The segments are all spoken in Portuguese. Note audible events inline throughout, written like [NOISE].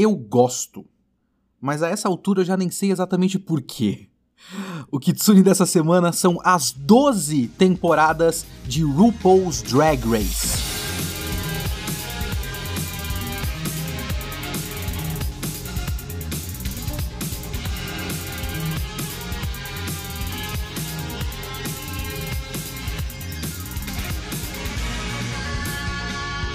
Eu gosto. Mas a essa altura eu já nem sei exatamente por quê. O Kitsune dessa semana são as 12 temporadas de RuPaul's Drag Race.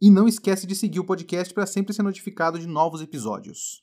e não esquece de seguir o podcast para sempre ser notificado de novos episódios.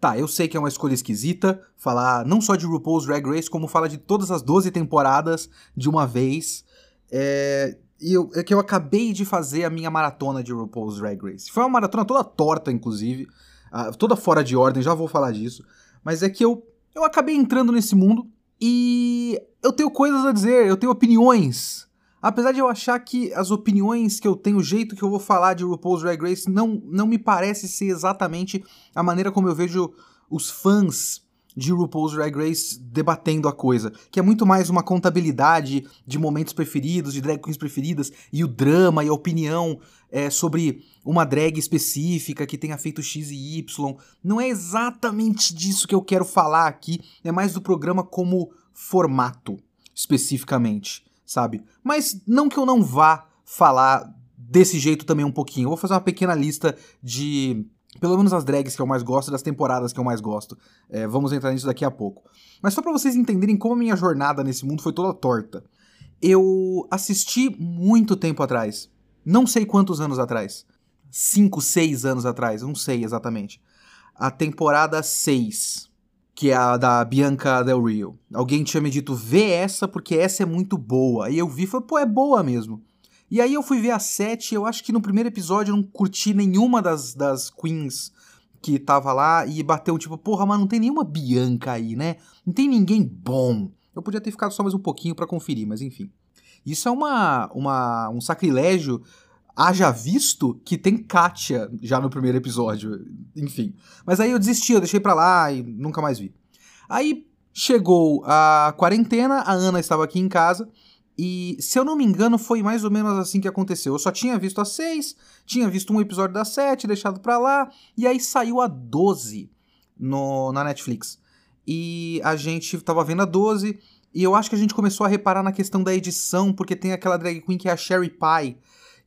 Tá, eu sei que é uma escolha esquisita falar não só de RuPaul's Drag Race, como falar de todas as 12 temporadas de uma vez. É, e eu, é que eu acabei de fazer a minha maratona de RuPaul's Drag Race. Foi uma maratona toda torta, inclusive, uh, toda fora de ordem, já vou falar disso. Mas é que eu, eu acabei entrando nesse mundo e eu tenho coisas a dizer, eu tenho opiniões Apesar de eu achar que as opiniões que eu tenho, o jeito que eu vou falar de RuPaul's Drag Race, não, não me parece ser exatamente a maneira como eu vejo os fãs de RuPaul's Drag Race debatendo a coisa, que é muito mais uma contabilidade de momentos preferidos, de drag queens preferidas, e o drama e a opinião é, sobre uma drag específica que tenha feito X e Y. Não é exatamente disso que eu quero falar aqui, é mais do programa como formato, especificamente sabe? Mas não que eu não vá falar desse jeito também um pouquinho. Eu vou fazer uma pequena lista de pelo menos as drags que eu mais gosto, das temporadas que eu mais gosto. É, vamos entrar nisso daqui a pouco. Mas só para vocês entenderem como a minha jornada nesse mundo foi toda torta. Eu assisti muito tempo atrás. Não sei quantos anos atrás. Cinco, seis anos atrás, não sei exatamente. A temporada 6 que é a da Bianca Del Rio. Alguém tinha me dito, vê essa porque essa é muito boa. E eu vi e falei, pô, é boa mesmo. E aí eu fui ver a 7 eu acho que no primeiro episódio eu não curti nenhuma das, das queens que tava lá e bateu tipo, porra, mas não tem nenhuma Bianca aí, né? Não tem ninguém bom. Eu podia ter ficado só mais um pouquinho para conferir, mas enfim. Isso é uma, uma, um sacrilégio haja visto que tem Katia já no primeiro episódio. Enfim. Mas aí eu desisti, eu deixei pra lá e nunca mais vi. Aí chegou a quarentena, a Ana estava aqui em casa. E, se eu não me engano, foi mais ou menos assim que aconteceu. Eu só tinha visto a 6, tinha visto um episódio da 7, deixado pra lá, e aí saiu a 12 no, na Netflix. E a gente tava vendo a 12, e eu acho que a gente começou a reparar na questão da edição, porque tem aquela drag queen que é a Sherry Pie,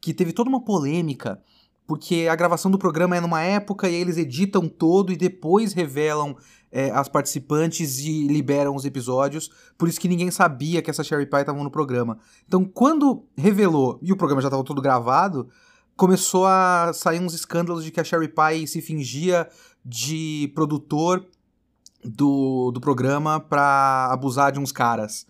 que teve toda uma polêmica, porque a gravação do programa é numa época e aí eles editam todo e depois revelam é, as participantes e liberam os episódios, por isso que ninguém sabia que essa Sherry Pie estavam no programa. Então, quando revelou, e o programa já estava todo gravado, começou a sair uns escândalos de que a Sherry Pie se fingia de produtor do, do programa pra abusar de uns caras.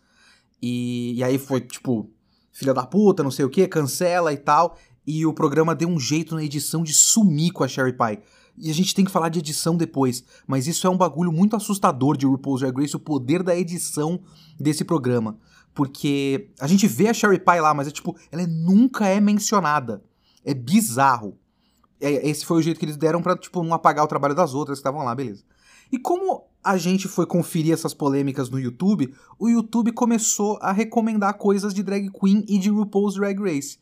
E, e aí foi, tipo, filha da puta, não sei o que, cancela e tal. E o programa deu um jeito na edição de sumir com a Sherry Pie. E a gente tem que falar de edição depois, mas isso é um bagulho muito assustador de RuPaul's Drag Race, o poder da edição desse programa. Porque a gente vê a Sherry Pie lá, mas é tipo, ela nunca é mencionada. É bizarro. É, esse foi o jeito que eles deram pra, tipo, não apagar o trabalho das outras que estavam lá, beleza. E como a gente foi conferir essas polêmicas no YouTube, o YouTube começou a recomendar coisas de drag queen e de RuPaul's Drag Race.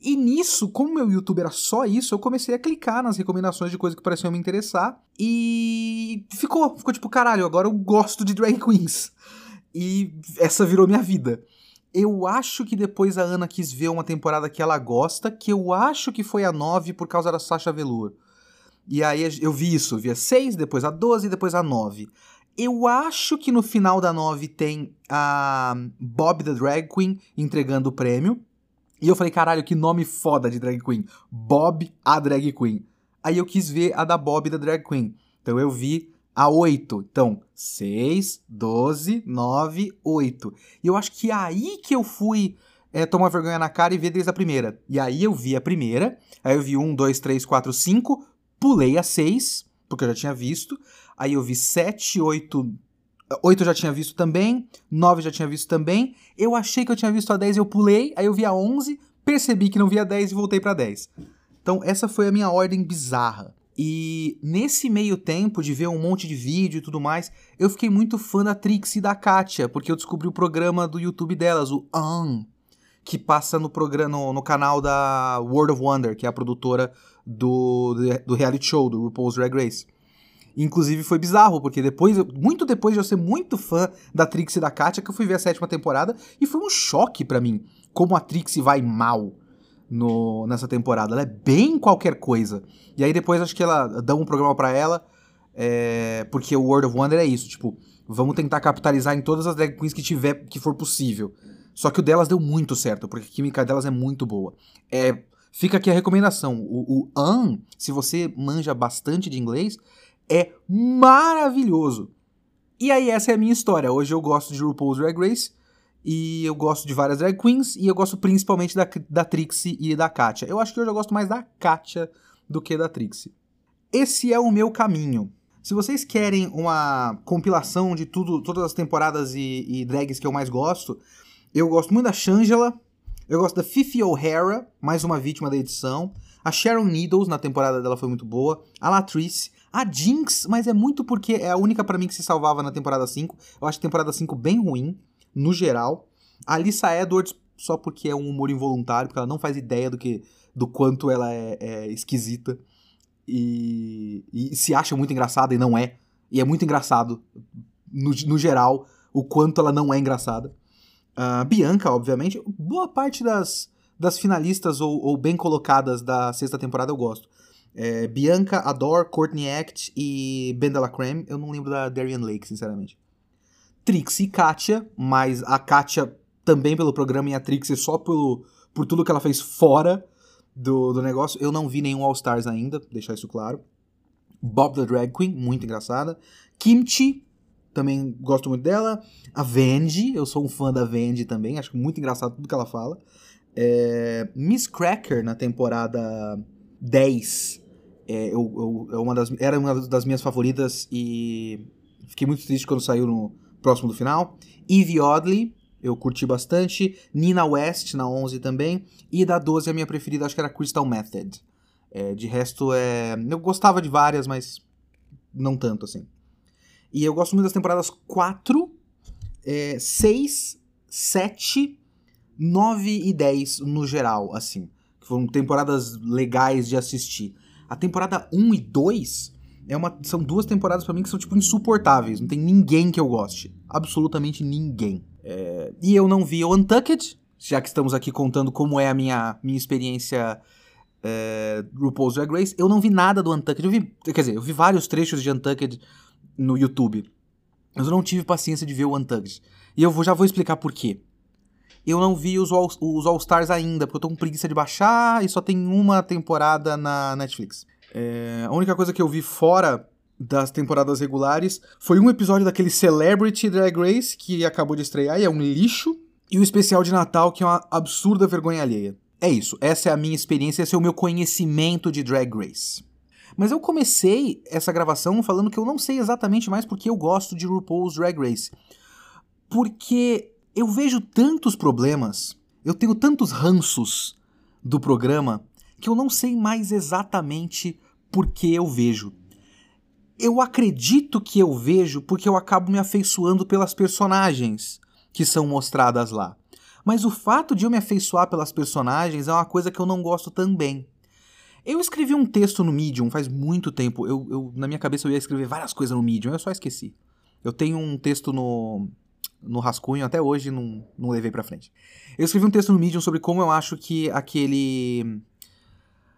E nisso, como meu YouTube era só isso, eu comecei a clicar nas recomendações de coisas que pareciam me interessar e ficou, ficou tipo, caralho, agora eu gosto de drag queens. E essa virou minha vida. Eu acho que depois a Ana quis ver uma temporada que ela gosta, que eu acho que foi a 9 por causa da Sasha Velour. E aí eu vi isso, vi a 6, depois a 12 depois a 9. Eu acho que no final da 9 tem a Bob the Drag Queen entregando o prêmio. E eu falei, caralho, que nome foda de drag queen. Bob a Drag Queen. Aí eu quis ver a da Bob da Drag Queen. Então eu vi a 8. Então, 6, 12, 9, 8. E eu acho que é aí que eu fui é, tomar vergonha na cara e ver desde a primeira. E aí eu vi a primeira, aí eu vi 1, 2, 3, 4, 5, pulei a 6, porque eu já tinha visto. Aí eu vi 7, 8. 8 eu já tinha visto também, 9 eu já tinha visto também. Eu achei que eu tinha visto a 10 eu pulei, aí eu vi a 11, percebi que não via 10 e voltei pra 10. Então essa foi a minha ordem bizarra. E nesse meio tempo de ver um monte de vídeo e tudo mais, eu fiquei muito fã da Trixie e da Katia, porque eu descobri o programa do YouTube delas, o Um, que passa no programa no, no canal da World of Wonder, que é a produtora do, do reality show, do RuPaul's Drag Race. Inclusive foi bizarro, porque depois, muito depois de eu ser muito fã da Trixie e da Katia, que eu fui ver a sétima temporada, e foi um choque para mim, como a Trixie vai mal no, nessa temporada. Ela é bem qualquer coisa. E aí depois acho que ela dá um programa para ela, é, porque o World of Wonder é isso, tipo, vamos tentar capitalizar em todas as drag queens que tiver, que for possível. Só que o delas deu muito certo, porque a química delas é muito boa. É, fica aqui a recomendação. O, o An, se você manja bastante de inglês, é maravilhoso. E aí essa é a minha história. Hoje eu gosto de RuPaul's Drag Race, e eu gosto de várias drag queens, e eu gosto principalmente da, da Trixie e da Katia. Eu acho que hoje eu gosto mais da Katia do que da Trixie. Esse é o meu caminho. Se vocês querem uma compilação de tudo, todas as temporadas e, e drags que eu mais gosto, eu gosto muito da Shangela, eu gosto da Fifi O'Hara, mais uma vítima da edição, a Sharon Needles, na temporada dela foi muito boa, a Latrice, a Jinx, mas é muito porque é a única para mim que se salvava na temporada 5. Eu acho a temporada 5 bem ruim no geral. A Alissa Edwards, só porque é um humor involuntário, porque ela não faz ideia do que do quanto ela é, é esquisita e, e, se acha muito engraçada e não é. E é muito engraçado, no, no geral, o quanto ela não é engraçada. Uh, Bianca, obviamente. Boa parte das, das finalistas ou, ou bem colocadas da sexta temporada eu gosto. É, Bianca, Adore, Courtney Act e Ben Creme. Eu não lembro da Darian Lake, sinceramente. Trixie e Katia, mas a Katia também pelo programa e a Trixie só pelo, por tudo que ela fez fora do, do negócio. Eu não vi nenhum All Stars ainda, deixar isso claro. Bob the Drag Queen, muito engraçada. Kimchi, também gosto muito dela. A Vandy, eu sou um fã da Vandy também, acho muito engraçado tudo que ela fala. É, Miss Cracker, na temporada 10, é, eu, eu, é uma das, era uma das minhas favoritas e fiquei muito triste quando saiu no, próximo do final. Eve Oddly, eu curti bastante. Nina West, na 11 também. E da 12, a minha preferida, acho que era Crystal Method. É, de resto, é... eu gostava de várias, mas não tanto assim. E eu gosto muito das temporadas 4, é, 6, 7, 9 e 10 no geral, assim. Que foram temporadas legais de assistir. A temporada 1 e 2 é uma, são duas temporadas para mim que são, tipo, insuportáveis. Não tem ninguém que eu goste. Absolutamente ninguém. É, e eu não vi o Untucked, já que estamos aqui contando como é a minha, minha experiência é, RuPaul's Drag Race. Eu não vi nada do Untucked. Eu vi, quer dizer, eu vi vários trechos de Untucked no YouTube. Mas eu não tive paciência de ver o Untucked. E eu vou, já vou explicar por quê. Eu não vi os All, os All Stars ainda, porque eu tô com preguiça de baixar e só tem uma temporada na Netflix. É, a única coisa que eu vi fora das temporadas regulares foi um episódio daquele Celebrity Drag Race que acabou de estrear e é um lixo, e o especial de Natal que é uma absurda vergonha alheia. É isso, essa é a minha experiência, esse é o meu conhecimento de Drag Race. Mas eu comecei essa gravação falando que eu não sei exatamente mais porque eu gosto de RuPaul's Drag Race. Porque eu vejo tantos problemas, eu tenho tantos ranços do programa que eu não sei mais exatamente por que eu vejo. Eu acredito que eu vejo porque eu acabo me afeiçoando pelas personagens que são mostradas lá. Mas o fato de eu me afeiçoar pelas personagens é uma coisa que eu não gosto também. Eu escrevi um texto no Medium faz muito tempo. Eu, eu, na minha cabeça eu ia escrever várias coisas no Medium, eu só esqueci. Eu tenho um texto no, no rascunho, até hoje não, não levei pra frente. Eu escrevi um texto no Medium sobre como eu acho que aquele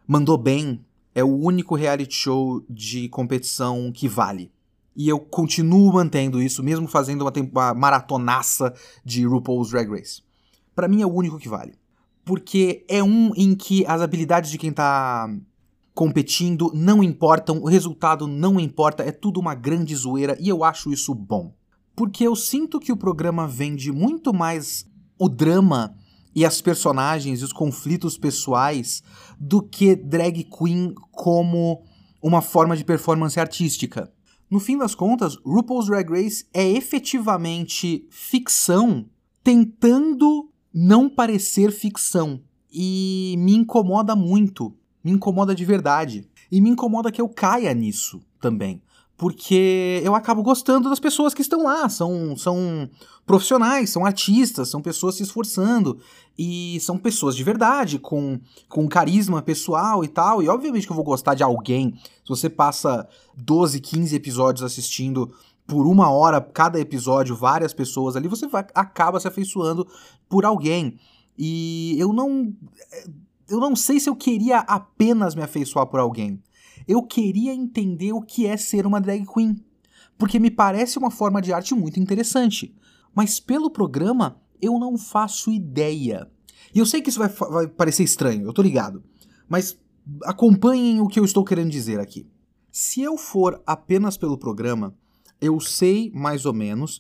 Mandou Bem é o único reality show de competição que vale. E eu continuo mantendo isso, mesmo fazendo uma, uma maratonaça de RuPaul's Drag Race. Para mim é o único que vale. Porque é um em que as habilidades de quem tá competindo não importam, o resultado não importa, é tudo uma grande zoeira e eu acho isso bom. Porque eu sinto que o programa vende muito mais o drama e as personagens e os conflitos pessoais do que drag queen como uma forma de performance artística. No fim das contas, RuPaul's Drag Race é efetivamente ficção tentando não parecer ficção. E me incomoda muito. Me incomoda de verdade. E me incomoda que eu caia nisso também porque eu acabo gostando das pessoas que estão lá. São, são profissionais, são artistas, são pessoas se esforçando. E são pessoas de verdade, com, com carisma pessoal e tal. E obviamente que eu vou gostar de alguém. Se você passa 12, 15 episódios assistindo por uma hora cada episódio, várias pessoas ali, você vai, acaba se afeiçoando por alguém. E eu não. Eu não sei se eu queria apenas me afeiçoar por alguém eu queria entender o que é ser uma drag queen, porque me parece uma forma de arte muito interessante. Mas pelo programa, eu não faço ideia. E eu sei que isso vai, vai parecer estranho, eu tô ligado. Mas acompanhem o que eu estou querendo dizer aqui. Se eu for apenas pelo programa, eu sei mais ou menos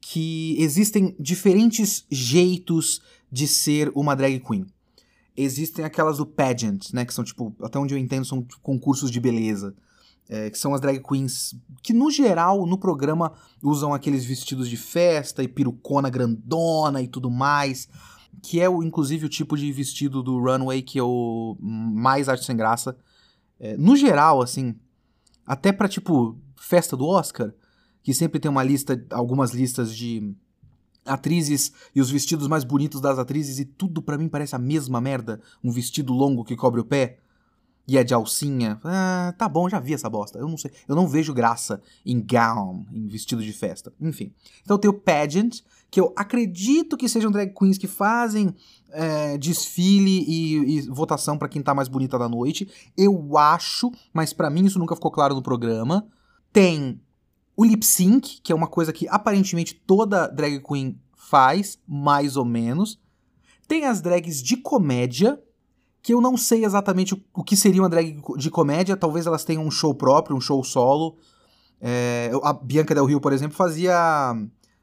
que existem diferentes jeitos de ser uma drag queen existem aquelas do pageant, né? Que são, tipo, até onde eu entendo, são concursos de beleza. É, que são as drag queens que, no geral, no programa usam aqueles vestidos de festa e perucona grandona e tudo mais. Que é, o, inclusive, o tipo de vestido do runway que eu mais acho sem graça. É, no geral, assim, até pra, tipo, festa do Oscar, que sempre tem uma lista, algumas listas de atrizes e os vestidos mais bonitos das atrizes e tudo para mim parece a mesma merda. Um vestido longo que cobre o pé e é de alcinha. Ah, tá bom, já vi essa bosta. Eu não sei. Eu não vejo graça em gown, em vestido de festa. Enfim. Então tem o pageant, que eu acredito que sejam drag queens que fazem é, desfile e, e votação para quem tá mais bonita da noite. Eu acho, mas para mim isso nunca ficou claro no programa. Tem o lip sync, que é uma coisa que aparentemente toda drag queen faz, mais ou menos. Tem as drags de comédia, que eu não sei exatamente o que seria uma drag de comédia. Talvez elas tenham um show próprio, um show solo. É, a Bianca Del Rio, por exemplo, fazia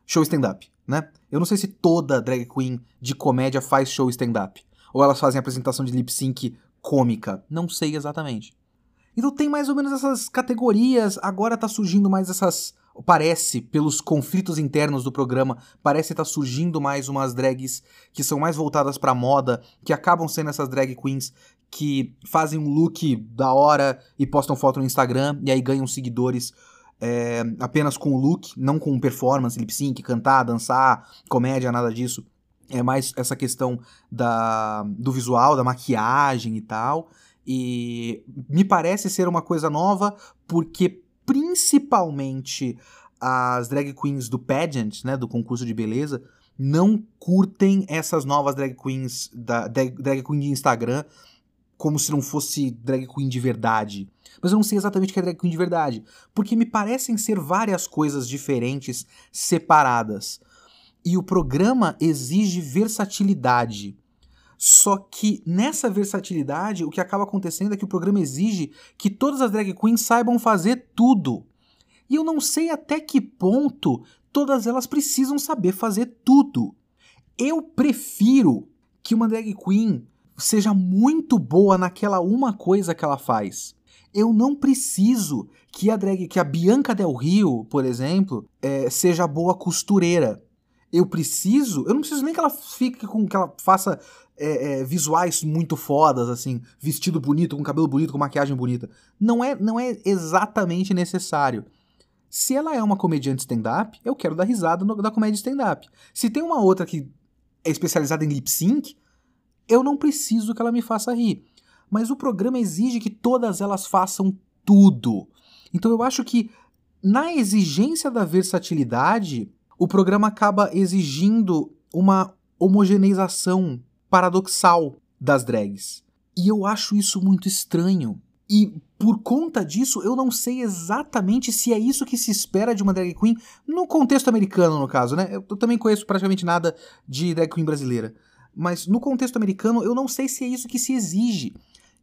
show stand-up, né? Eu não sei se toda drag queen de comédia faz show stand-up. Ou elas fazem apresentação de lip sync cômica. Não sei exatamente. Então tem mais ou menos essas categorias, agora tá surgindo mais essas. Parece, pelos conflitos internos do programa, parece estar tá surgindo mais umas drags que são mais voltadas pra moda, que acabam sendo essas drag queens que fazem um look da hora e postam foto no Instagram e aí ganham seguidores é, apenas com o look, não com performance, lip sync, cantar, dançar, comédia, nada disso. É mais essa questão da, do visual, da maquiagem e tal. E me parece ser uma coisa nova porque principalmente as drag queens do pageant, né, do concurso de beleza, não curtem essas novas drag queens da drag queen de Instagram como se não fosse drag queen de verdade. Mas eu não sei exatamente o que é drag queen de verdade, porque me parecem ser várias coisas diferentes separadas. E o programa exige versatilidade. Só que nessa versatilidade, o que acaba acontecendo é que o programa exige que todas as drag queens saibam fazer tudo. E eu não sei até que ponto todas elas precisam saber fazer tudo. Eu prefiro que uma drag queen seja muito boa naquela uma coisa que ela faz. Eu não preciso que a drag, que a Bianca Del Rio, por exemplo, é, seja boa costureira. Eu preciso, eu não preciso nem que ela fique com que ela faça é, é, visuais muito fodas, assim, vestido bonito, com cabelo bonito, com maquiagem bonita. Não é, não é exatamente necessário. Se ela é uma comediante stand-up, eu quero dar risada no, da comédia stand-up. Se tem uma outra que é especializada em lip sync, eu não preciso que ela me faça rir. Mas o programa exige que todas elas façam tudo. Então eu acho que na exigência da versatilidade, o programa acaba exigindo uma homogeneização paradoxal das drags. E eu acho isso muito estranho. E por conta disso, eu não sei exatamente se é isso que se espera de uma drag queen no contexto americano, no caso, né? Eu também conheço praticamente nada de drag queen brasileira. Mas no contexto americano, eu não sei se é isso que se exige.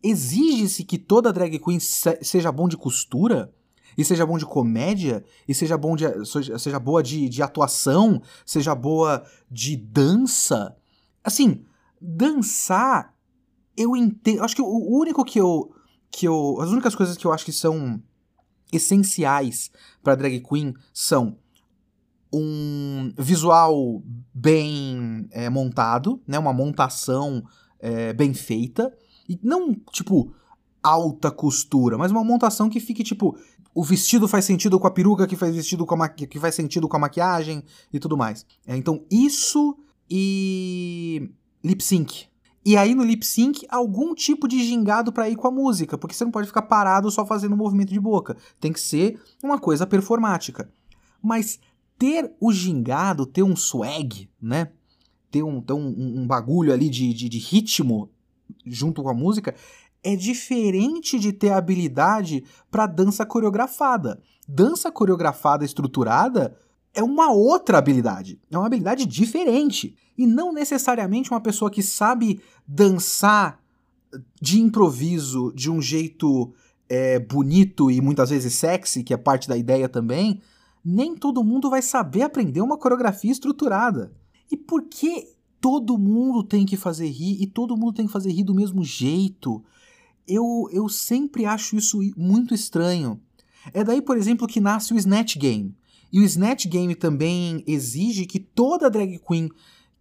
Exige-se que toda drag queen seja bom de costura? E seja bom de comédia? E seja bom de. seja boa de, de atuação? Seja boa de dança? Assim, dançar, eu entendo. Acho que o único que eu. que eu As únicas coisas que eu acho que são essenciais para drag queen são um visual bem é, montado, né, uma montação é, bem feita, e não tipo alta costura, mas uma montação que fique tipo o vestido faz sentido com a peruca, que faz vestido com a que faz sentido com a maquiagem e tudo mais. É, então isso e lip sync. E aí no lip sync algum tipo de gingado para ir com a música, porque você não pode ficar parado só fazendo um movimento de boca. Tem que ser uma coisa performática. Mas ter o gingado, ter um swag, né? Ter um, ter um, um bagulho ali de, de, de ritmo junto com a música é diferente de ter habilidade para dança coreografada. Dança coreografada estruturada é uma outra habilidade, é uma habilidade diferente. E não necessariamente uma pessoa que sabe dançar de improviso de um jeito é, bonito e muitas vezes sexy, que é parte da ideia também, nem todo mundo vai saber aprender uma coreografia estruturada. E por que todo mundo tem que fazer rir e todo mundo tem que fazer rir do mesmo jeito? Eu, eu sempre acho isso muito estranho. É daí, por exemplo, que nasce o Snatch Game. E o Snatch Game também exige que toda drag queen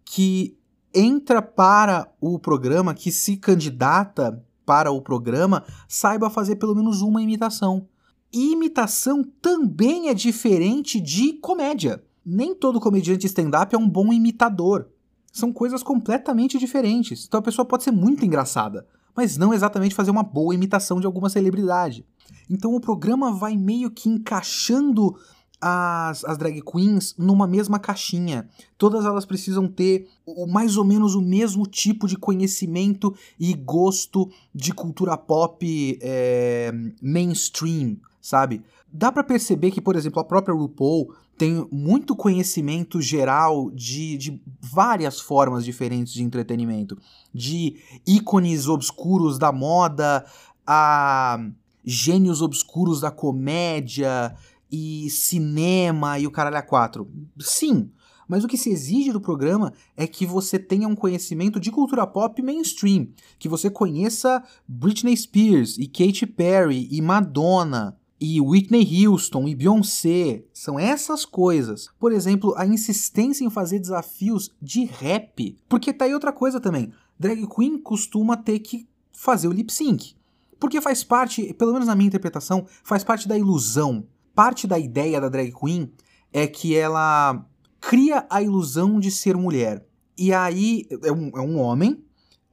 que entra para o programa, que se candidata para o programa, saiba fazer pelo menos uma imitação. E imitação também é diferente de comédia. Nem todo comediante stand-up é um bom imitador. São coisas completamente diferentes. Então a pessoa pode ser muito engraçada, mas não exatamente fazer uma boa imitação de alguma celebridade. Então o programa vai meio que encaixando as, as drag queens numa mesma caixinha. Todas elas precisam ter o, mais ou menos o mesmo tipo de conhecimento e gosto de cultura pop é, mainstream, sabe? Dá para perceber que, por exemplo, a própria RuPaul tem muito conhecimento geral de, de várias formas diferentes de entretenimento. De ícones obscuros da moda a gênios obscuros da comédia e cinema e o caralho a quatro. Sim, mas o que se exige do programa é que você tenha um conhecimento de cultura pop mainstream, que você conheça Britney Spears e Katy Perry e Madonna e Whitney Houston e Beyoncé. São essas coisas. Por exemplo, a insistência em fazer desafios de rap. Porque tá aí outra coisa também. Drag queen costuma ter que fazer o lip sync. Porque faz parte, pelo menos na minha interpretação, faz parte da ilusão parte da ideia da drag queen é que ela cria a ilusão de ser mulher. E aí é um, é um homem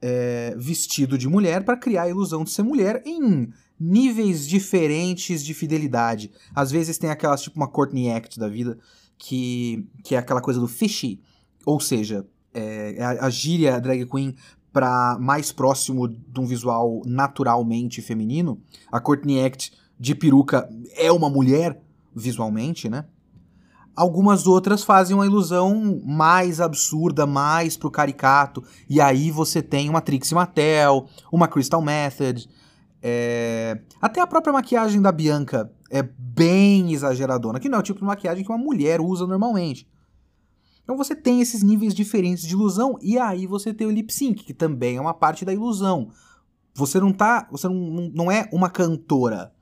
é, vestido de mulher para criar a ilusão de ser mulher em níveis diferentes de fidelidade. Às vezes tem aquelas, tipo uma Courtney Act da vida, que, que é aquela coisa do fishy, ou seja, é, a, a gíria drag queen para mais próximo de um visual naturalmente feminino. A Courtney Act de peruca é uma mulher, visualmente, né? Algumas outras fazem uma ilusão mais absurda, mais pro caricato. E aí você tem uma Trixie Mattel, uma Crystal Method. É... Até a própria maquiagem da Bianca é bem exageradona, que não é o tipo de maquiagem que uma mulher usa normalmente. Então você tem esses níveis diferentes de ilusão, e aí você tem o lip sync, que também é uma parte da ilusão. Você não tá. Você não, não é uma cantora.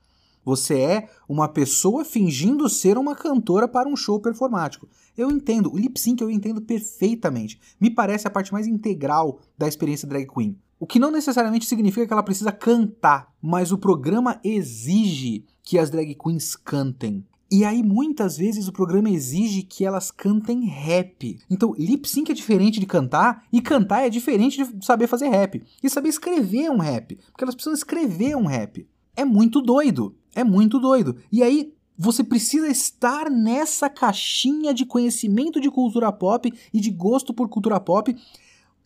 Você é uma pessoa fingindo ser uma cantora para um show performático. Eu entendo, o lip sync eu entendo perfeitamente. Me parece a parte mais integral da experiência drag queen. O que não necessariamente significa que ela precisa cantar, mas o programa exige que as drag queens cantem. E aí, muitas vezes, o programa exige que elas cantem rap. Então, lip sync é diferente de cantar, e cantar é diferente de saber fazer rap. E saber escrever um rap. Porque elas precisam escrever um rap. É muito doido. É muito doido. E aí, você precisa estar nessa caixinha de conhecimento de cultura pop e de gosto por cultura pop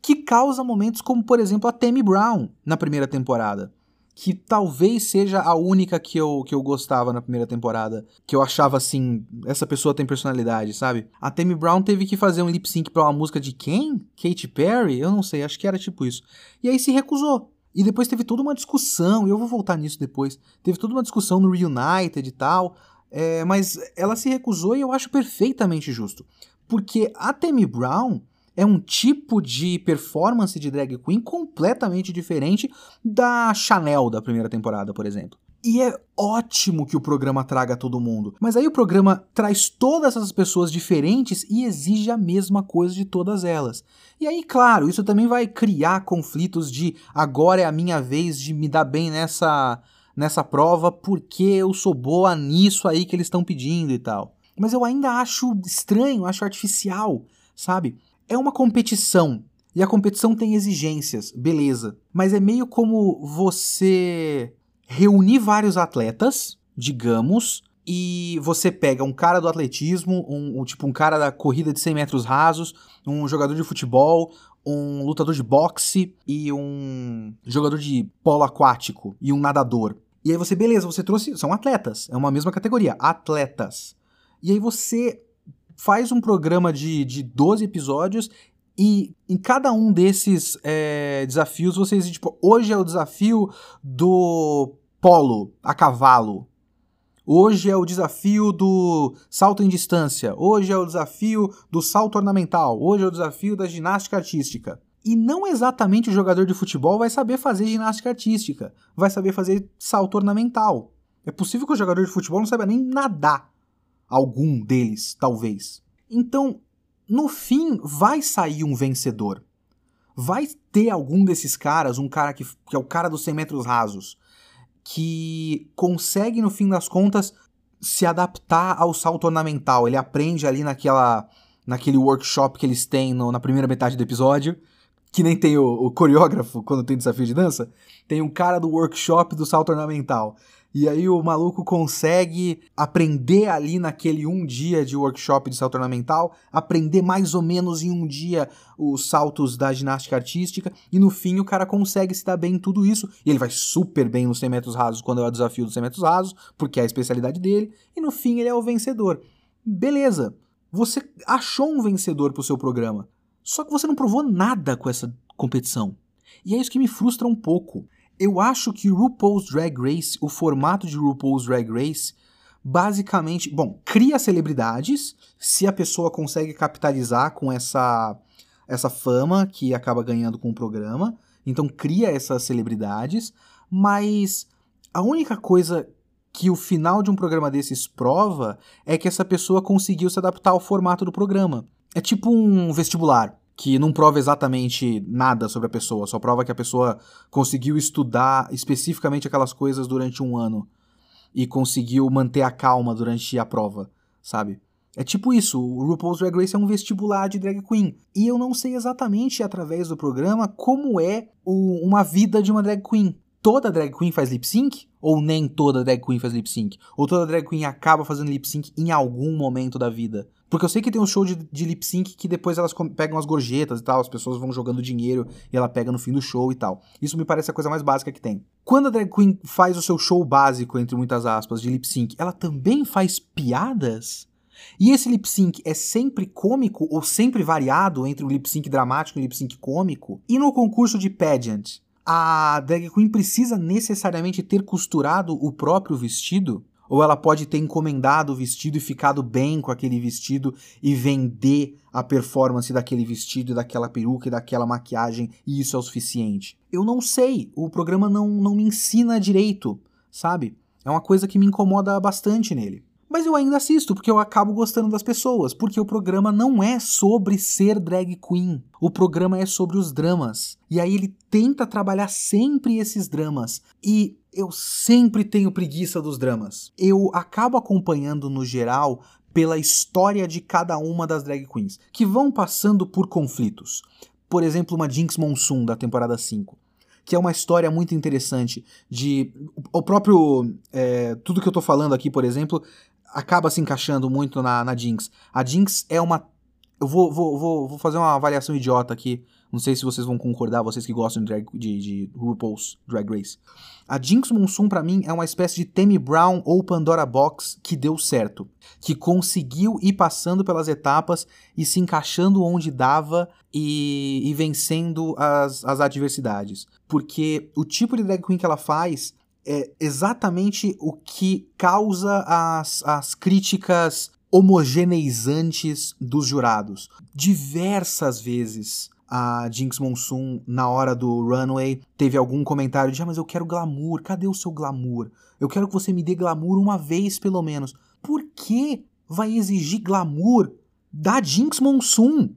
que causa momentos como, por exemplo, a Tammy Brown na primeira temporada. Que talvez seja a única que eu, que eu gostava na primeira temporada. Que eu achava assim, essa pessoa tem personalidade, sabe? A Tammy Brown teve que fazer um lip sync pra uma música de quem? Katy Perry? Eu não sei, acho que era tipo isso. E aí se recusou. E depois teve toda uma discussão, e eu vou voltar nisso depois. Teve toda uma discussão no Reunited e tal, é, mas ela se recusou e eu acho perfeitamente justo. Porque a Tammy Brown é um tipo de performance de drag queen completamente diferente da Chanel da primeira temporada, por exemplo. E é ótimo que o programa traga todo mundo. Mas aí o programa traz todas essas pessoas diferentes e exige a mesma coisa de todas elas. E aí, claro, isso também vai criar conflitos de agora é a minha vez de me dar bem nessa nessa prova porque eu sou boa nisso aí que eles estão pedindo e tal. Mas eu ainda acho estranho, acho artificial, sabe? É uma competição. E a competição tem exigências, beleza. Mas é meio como você reunir vários atletas, digamos, e você pega um cara do atletismo, um, um, tipo um cara da corrida de 100 metros rasos, um jogador de futebol, um lutador de boxe e um jogador de polo aquático e um nadador. E aí você, beleza, você trouxe, são atletas, é uma mesma categoria, atletas. E aí você faz um programa de, de 12 episódios e em cada um desses é, desafios, vocês, tipo, hoje é o desafio do polo a cavalo. Hoje é o desafio do salto em distância. Hoje é o desafio do salto ornamental. Hoje é o desafio da ginástica artística. E não exatamente o jogador de futebol vai saber fazer ginástica artística, vai saber fazer salto ornamental. É possível que o jogador de futebol não saiba nem nadar. Algum deles, talvez. Então, no fim, vai sair um vencedor. Vai ter algum desses caras, um cara que, que é o cara dos 100 metros rasos, que consegue, no fim das contas, se adaptar ao salto ornamental. Ele aprende ali naquela, naquele workshop que eles têm no, na primeira metade do episódio, que nem tem o, o coreógrafo quando tem desafio de dança. Tem um cara do workshop do salto ornamental. E aí o maluco consegue aprender ali naquele um dia de workshop de salto ornamental, aprender mais ou menos em um dia os saltos da ginástica artística, e no fim o cara consegue se dar bem em tudo isso, e ele vai super bem nos 100 metros rasos quando é o desafio dos 100 metros rasos, porque é a especialidade dele, e no fim ele é o vencedor. Beleza, você achou um vencedor pro seu programa, só que você não provou nada com essa competição. E é isso que me frustra um pouco. Eu acho que RuPaul's Drag Race, o formato de RuPaul's Drag Race, basicamente, bom, cria celebridades, se a pessoa consegue capitalizar com essa essa fama que acaba ganhando com o programa, então cria essas celebridades, mas a única coisa que o final de um programa desses prova é que essa pessoa conseguiu se adaptar ao formato do programa. É tipo um vestibular que não prova exatamente nada sobre a pessoa, só prova que a pessoa conseguiu estudar especificamente aquelas coisas durante um ano e conseguiu manter a calma durante a prova, sabe? É tipo isso, o RuPaul's Drag Race é um vestibular de drag queen. E eu não sei exatamente através do programa como é o, uma vida de uma drag queen. Toda drag queen faz lip sync? Ou nem toda drag queen faz lip sync? Ou toda drag queen acaba fazendo lip sync em algum momento da vida? Porque eu sei que tem um show de, de lip sync que depois elas pegam as gorjetas e tal, as pessoas vão jogando dinheiro e ela pega no fim do show e tal. Isso me parece a coisa mais básica que tem. Quando a drag queen faz o seu show básico, entre muitas aspas, de lip sync, ela também faz piadas? E esse lip sync é sempre cômico ou sempre variado entre o lip sync dramático e o lip sync cômico? E no concurso de pageant, a drag queen precisa necessariamente ter costurado o próprio vestido? Ou ela pode ter encomendado o vestido e ficado bem com aquele vestido e vender a performance daquele vestido, daquela peruca e daquela maquiagem e isso é o suficiente. Eu não sei, o programa não, não me ensina direito, sabe? É uma coisa que me incomoda bastante nele. Mas eu ainda assisto porque eu acabo gostando das pessoas, porque o programa não é sobre ser drag queen. O programa é sobre os dramas. E aí ele tenta trabalhar sempre esses dramas. E eu sempre tenho preguiça dos dramas. Eu acabo acompanhando no geral pela história de cada uma das drag queens, que vão passando por conflitos. Por exemplo, uma Jinx Monsoon da temporada 5 que é uma história muito interessante de o próprio é, tudo que eu tô falando aqui, por exemplo, acaba se encaixando muito na, na Jinx. A Jinx é uma. Eu vou, vou, vou, vou fazer uma avaliação idiota aqui. Não sei se vocês vão concordar, vocês que gostam de, drag, de, de RuPaul's Drag Race. A Jinx Monsoon, para mim, é uma espécie de Tammy Brown ou Pandora Box que deu certo. Que conseguiu ir passando pelas etapas e se encaixando onde dava e, e vencendo as, as adversidades. Porque o tipo de drag queen que ela faz é exatamente o que causa as, as críticas homogeneizantes dos jurados. Diversas vezes a Jinx Monsoon na hora do runway teve algum comentário de ah, mas eu quero glamour, cadê o seu glamour? Eu quero que você me dê glamour uma vez pelo menos. Por que vai exigir glamour da Jinx Monsoon?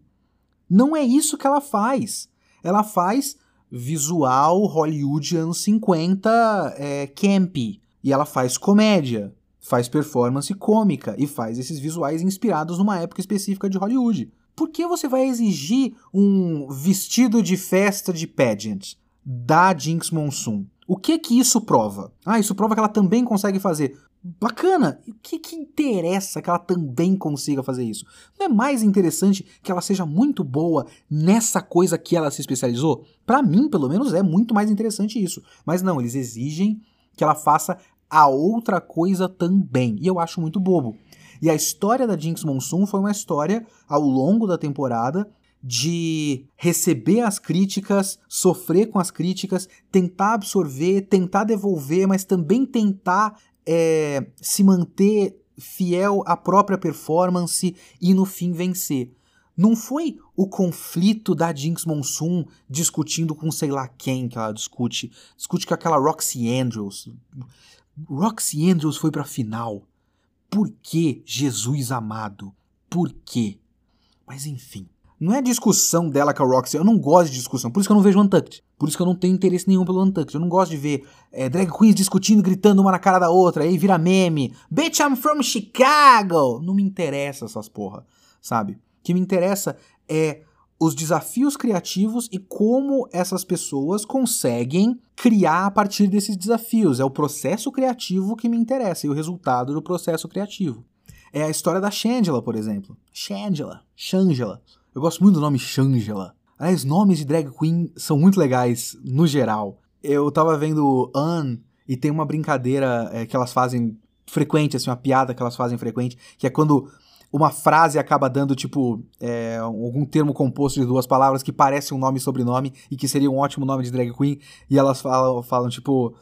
Não é isso que ela faz. Ela faz visual Hollywood anos 50 é, camp. E ela faz comédia, faz performance cômica e faz esses visuais inspirados numa época específica de Hollywood. Por que você vai exigir um vestido de festa de pageant da Jinx Monsoon? O que que isso prova? Ah, isso prova que ela também consegue fazer. Bacana! O que, que interessa que ela também consiga fazer isso? Não é mais interessante que ela seja muito boa nessa coisa que ela se especializou? Para mim, pelo menos, é muito mais interessante isso. Mas não, eles exigem que ela faça a outra coisa também. E eu acho muito bobo. E a história da Jinx Monsoon foi uma história ao longo da temporada de receber as críticas, sofrer com as críticas, tentar absorver, tentar devolver, mas também tentar é, se manter fiel à própria performance e no fim vencer. Não foi o conflito da Jinx Monsoon discutindo com sei lá quem que ela discute. Discute com aquela Roxy Andrews. Roxy Andrews foi pra final. Por que, Jesus amado? Por quê? Mas enfim. Não é discussão dela com a Roxy. Eu não gosto de discussão. Por isso que eu não vejo Untucked. Por isso que eu não tenho interesse nenhum pelo Untucked. Eu não gosto de ver é, drag queens discutindo, gritando uma na cara da outra. Aí vira meme. Bitch, I'm from Chicago. Não me interessa essas porra, sabe? O que me interessa é os desafios criativos e como essas pessoas conseguem criar a partir desses desafios. É o processo criativo que me interessa e o resultado do processo criativo. É a história da Shangela, por exemplo. Shangela. Shangela. Eu gosto muito do nome Shangela. Aliás, nomes de drag queen são muito legais no geral. Eu tava vendo Anne e tem uma brincadeira é, que elas fazem frequente, assim, uma piada que elas fazem frequente, que é quando uma frase acaba dando, tipo, é, algum termo composto de duas palavras que parece um nome e sobrenome e que seria um ótimo nome de drag queen, e elas falam, falam tipo.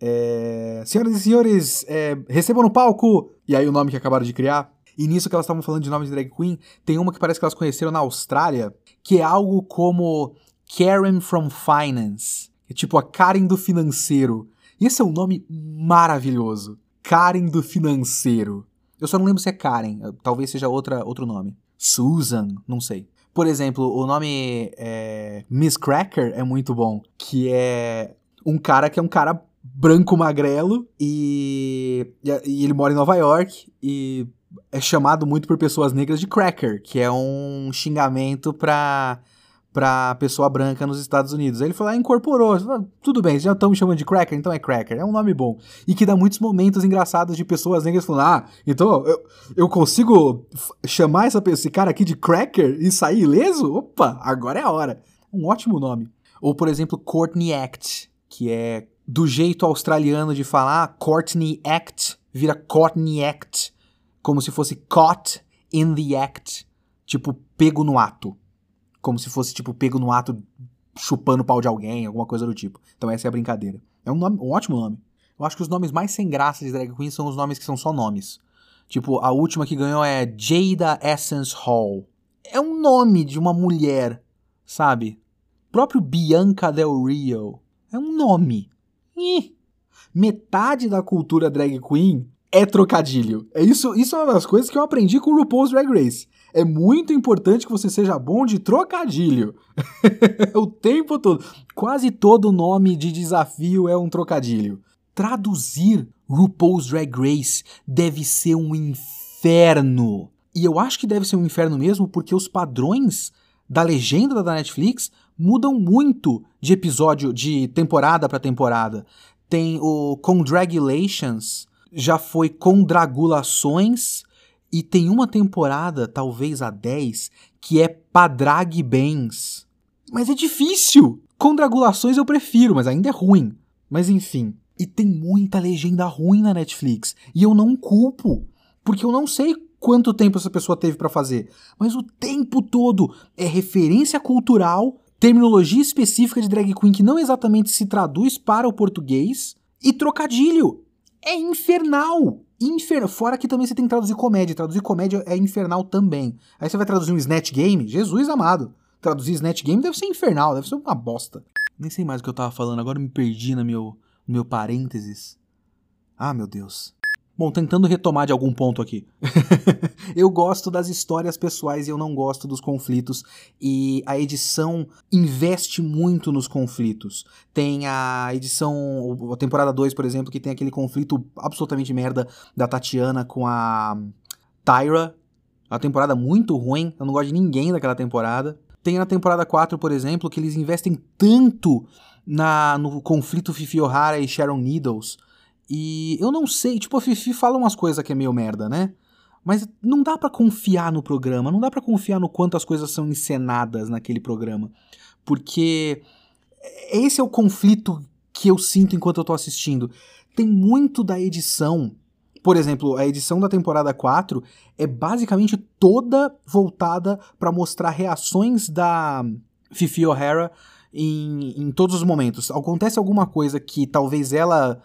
É, Senhoras e senhores, é, recebam no palco! E aí o nome que acabaram de criar. E nisso que elas estavam falando de nome de drag queen, tem uma que parece que elas conheceram na Austrália, que é algo como Karen from Finance. É tipo a Karen do financeiro. E esse é um nome maravilhoso. Karen do financeiro. Eu só não lembro se é Karen, talvez seja outra, outro nome. Susan, não sei. Por exemplo, o nome é, Miss Cracker é muito bom, que é um cara que é um cara branco magrelo e, e ele mora em Nova York e é chamado muito por pessoas negras de cracker, que é um xingamento pra pra pessoa branca nos Estados Unidos. Aí ele falou, ah, incorporou. Falou, Tudo bem, já estão me chamando de cracker, então é cracker. É um nome bom. E que dá muitos momentos engraçados de pessoas negras falando, ah, então eu, eu consigo chamar essa, esse cara aqui de cracker e sair ileso? Opa, agora é a hora. Um ótimo nome. Ou, por exemplo, Courtney Act, que é do jeito australiano de falar, Courtney Act vira Courtney Act, como se fosse caught in the act, tipo pego no ato como se fosse, tipo, pego no ato chupando o pau de alguém, alguma coisa do tipo. Então essa é a brincadeira. É um, nome, um ótimo nome. Eu acho que os nomes mais sem graça de drag queen são os nomes que são só nomes. Tipo, a última que ganhou é Jada Essence Hall. É um nome de uma mulher, sabe? Próprio Bianca Del Rio. É um nome. Ih. Metade da cultura drag queen é trocadilho. É isso, isso é uma das coisas que eu aprendi com o RuPaul's Drag Race é muito importante que você seja bom de trocadilho. [LAUGHS] o tempo todo. Quase todo nome de desafio é um trocadilho. Traduzir RuPaul's Drag Race deve ser um inferno. E eu acho que deve ser um inferno mesmo porque os padrões da legenda da Netflix mudam muito de episódio, de temporada para temporada. Tem o Congratulations, já foi Condragulações, e tem uma temporada, talvez a 10, que é Padrag Bens. Mas é difícil! Condragulações eu prefiro, mas ainda é ruim. Mas enfim. E tem muita legenda ruim na Netflix. E eu não culpo. Porque eu não sei quanto tempo essa pessoa teve para fazer. Mas o tempo todo é referência cultural, terminologia específica de drag queen que não exatamente se traduz para o português e trocadilho. É infernal! Infer... Fora que também você tem que traduzir comédia. Traduzir comédia é infernal também. Aí você vai traduzir um Snatch Game? Jesus amado. traduzir Snatch Game deve ser infernal, deve ser uma bosta. Nem sei mais o que eu tava falando, agora me perdi no meu, no meu parênteses. Ah, meu Deus. Bom, tentando retomar de algum ponto aqui. [LAUGHS] eu gosto das histórias pessoais e eu não gosto dos conflitos. E a edição investe muito nos conflitos. Tem a edição, a temporada 2, por exemplo, que tem aquele conflito absolutamente merda da Tatiana com a Tyra. A temporada muito ruim, eu não gosto de ninguém daquela temporada. Tem na temporada 4, por exemplo, que eles investem tanto na, no conflito Fifi O'Hara e Sharon Needles e eu não sei, tipo, a Fifi fala umas coisas que é meio merda, né? Mas não dá para confiar no programa, não dá para confiar no quanto as coisas são encenadas naquele programa. Porque esse é o conflito que eu sinto enquanto eu tô assistindo. Tem muito da edição. Por exemplo, a edição da temporada 4 é basicamente toda voltada para mostrar reações da Fifi O'Hara em, em todos os momentos. Acontece alguma coisa que talvez ela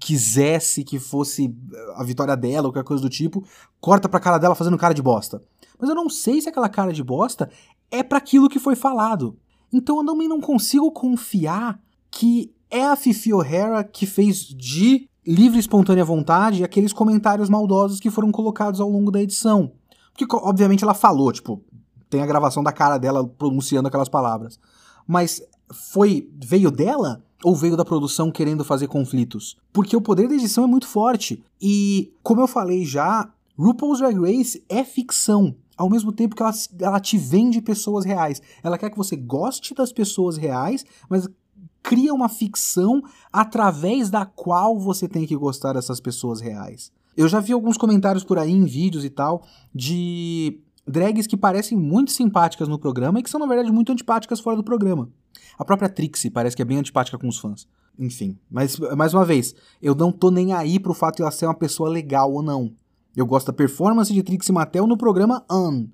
quisesse que fosse a vitória dela ou qualquer coisa do tipo, corta pra cara dela fazendo cara de bosta. Mas eu não sei se aquela cara de bosta é para aquilo que foi falado. Então eu também não consigo confiar que é a Fifi O'Hara que fez de livre e espontânea vontade aqueles comentários maldosos que foram colocados ao longo da edição. Porque, obviamente, ela falou, tipo, tem a gravação da cara dela pronunciando aquelas palavras. Mas foi. veio dela? Ou veio da produção querendo fazer conflitos? Porque o poder da edição é muito forte. E, como eu falei já, RuPaul's Drag Race é ficção. Ao mesmo tempo que ela, ela te vende pessoas reais. Ela quer que você goste das pessoas reais, mas cria uma ficção através da qual você tem que gostar dessas pessoas reais. Eu já vi alguns comentários por aí em vídeos e tal de drags que parecem muito simpáticas no programa e que são, na verdade, muito antipáticas fora do programa. A própria Trixie parece que é bem antipática com os fãs. Enfim, mas mais uma vez, eu não tô nem aí pro fato de ela ser uma pessoa legal ou não. Eu gosto da performance de Trixie Mattel no programa Un,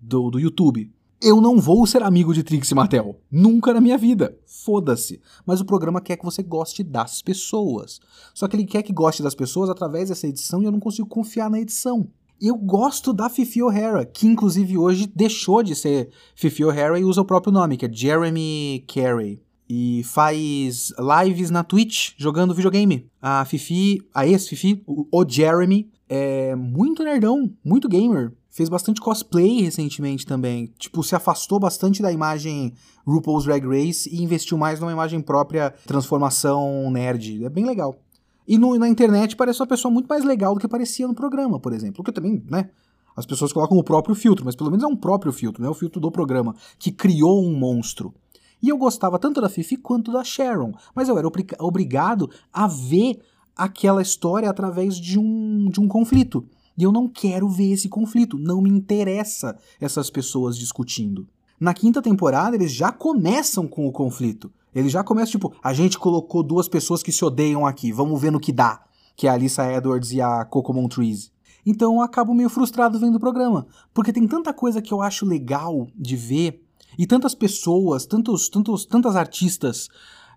do, do YouTube. Eu não vou ser amigo de Trixie Mattel. Nunca na minha vida. Foda-se. Mas o programa quer que você goste das pessoas. Só que ele quer que goste das pessoas através dessa edição e eu não consigo confiar na edição. Eu gosto da Fifi O'Hara, que inclusive hoje deixou de ser Fifi O'Hara e usa o próprio nome, que é Jeremy Carey. E faz lives na Twitch jogando videogame. A Fifi, a ex-Fifi, o, Jeremy, é muito nerdão, muito gamer. Fez bastante cosplay recentemente também. Tipo, se afastou bastante da imagem RuPaul's Drag Race e investiu mais numa imagem própria, transformação nerd. É bem legal. E no, na internet parece uma pessoa muito mais legal do que parecia no programa, por exemplo. O que também, né? As pessoas colocam o próprio filtro, mas pelo menos é um próprio filtro, não é o filtro do programa, que criou um monstro. E eu gostava tanto da Fifi quanto da Sharon, mas eu era obrigado a ver aquela história através de um, de um conflito. E eu não quero ver esse conflito, não me interessa essas pessoas discutindo. Na quinta temporada, eles já começam com o conflito. Ele já começa tipo, a gente colocou duas pessoas que se odeiam aqui, vamos ver no que dá, que é a Alissa Edwards e a Coco Montrese. Então eu acabo meio frustrado vendo o programa, porque tem tanta coisa que eu acho legal de ver e tantas pessoas, tantos, tantos, tantas artistas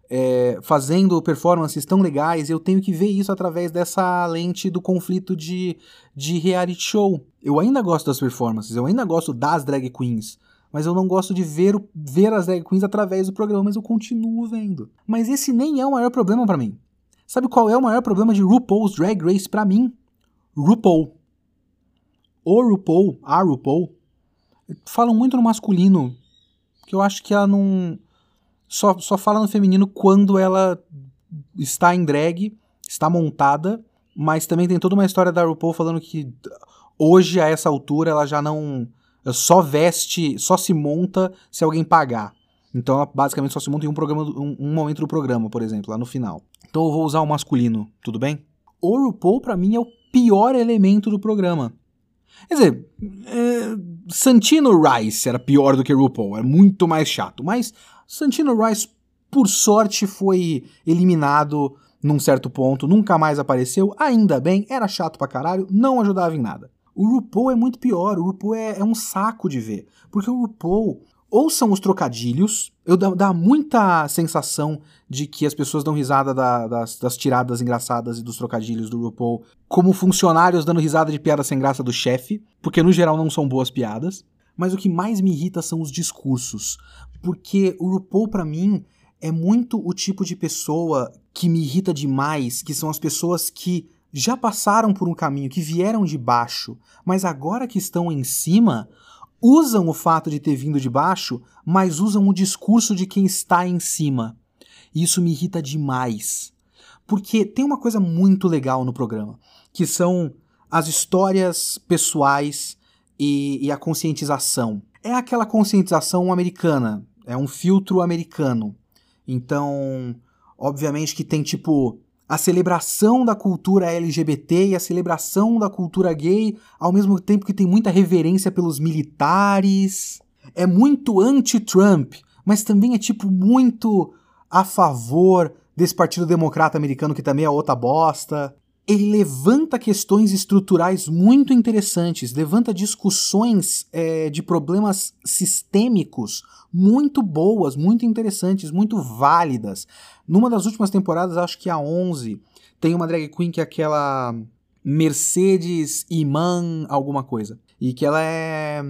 é, fazendo performances tão legais, eu tenho que ver isso através dessa lente do conflito de, de reality show. Eu ainda gosto das performances, eu ainda gosto das drag queens, mas eu não gosto de ver, ver as drag queens através do programa, mas eu continuo vendo. Mas esse nem é o maior problema para mim. Sabe qual é o maior problema de RuPaul's Drag Race para mim? RuPaul. O RuPaul, a RuPaul, falam muito no masculino, que eu acho que ela não só, só fala no feminino quando ela está em drag, está montada, mas também tem toda uma história da RuPaul falando que hoje, a essa altura, ela já não só veste, só se monta se alguém pagar. Então ela basicamente só se monta em um, programa, um, um momento do programa, por exemplo, lá no final. Então eu vou usar o masculino, tudo bem? O RuPaul, pra mim, é o pior elemento do programa. Quer dizer, é, Santino Rice era pior do que RuPaul, era muito mais chato. Mas Santino Rice, por sorte, foi eliminado num certo ponto, nunca mais apareceu. Ainda bem, era chato pra caralho, não ajudava em nada. O RuPaul é muito pior, o RuPaul é, é um saco de ver. Porque o RuPaul, ou são os trocadilhos, eu dá, dá muita sensação de que as pessoas dão risada da, das, das, tiradas engraçadas e dos trocadilhos do RuPaul como funcionários dando risada de piada sem graça do chefe, porque no geral não são boas piadas. mas o que mais me irrita são os discursos, porque o RuPaul para mim é muito o tipo de pessoa que me irrita demais, que são as pessoas que já passaram por um caminho, que vieram de baixo, mas agora que estão em cima, usam o fato de ter vindo de baixo, mas usam o discurso de quem está em cima. E isso me irrita demais. Porque tem uma coisa muito legal no programa, que são as histórias pessoais e, e a conscientização. É aquela conscientização americana, é um filtro americano. Então, obviamente que tem tipo a celebração da cultura LGBT e a celebração da cultura gay, ao mesmo tempo que tem muita reverência pelos militares. É muito anti-Trump, mas também é tipo muito a favor desse Partido Democrata Americano que também é outra bosta. Ele levanta questões estruturais muito interessantes, levanta discussões é, de problemas sistêmicos muito boas, muito interessantes, muito válidas. Numa das últimas temporadas, acho que a 11, tem uma drag queen que é aquela Mercedes Iman alguma coisa. E que ela é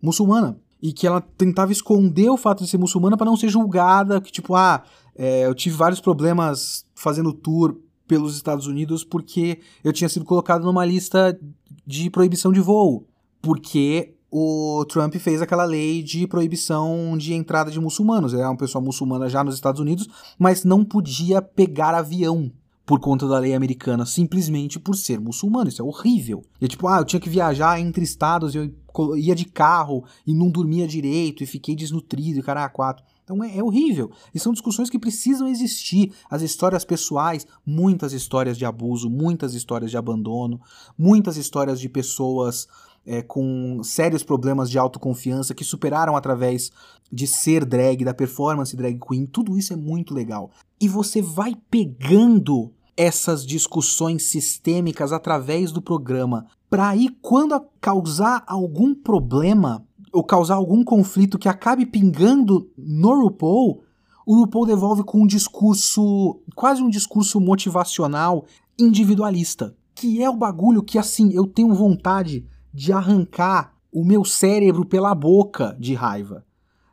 muçulmana. E que ela tentava esconder o fato de ser muçulmana para não ser julgada, que tipo, ah, é, eu tive vários problemas fazendo tour pelos Estados Unidos porque eu tinha sido colocado numa lista de proibição de voo. Porque o Trump fez aquela lei de proibição de entrada de muçulmanos. Ele era uma pessoa muçulmana já nos Estados Unidos, mas não podia pegar avião por conta da lei americana, simplesmente por ser muçulmano. Isso é horrível. E é tipo, ah, eu tinha que viajar entre estados, eu ia de carro e não dormia direito e fiquei desnutrido e cara, quatro. Então é, é, horrível. E são discussões que precisam existir. As histórias pessoais, muitas histórias de abuso, muitas histórias de abandono, muitas histórias de pessoas é, com sérios problemas de autoconfiança que superaram através de ser drag, da performance drag queen, tudo isso é muito legal. E você vai pegando essas discussões sistêmicas através do programa para aí quando causar algum problema ou causar algum conflito que acabe pingando no RuPaul, o RuPaul devolve com um discurso, quase um discurso motivacional individualista, que é o bagulho que assim, eu tenho vontade de arrancar o meu cérebro pela boca de raiva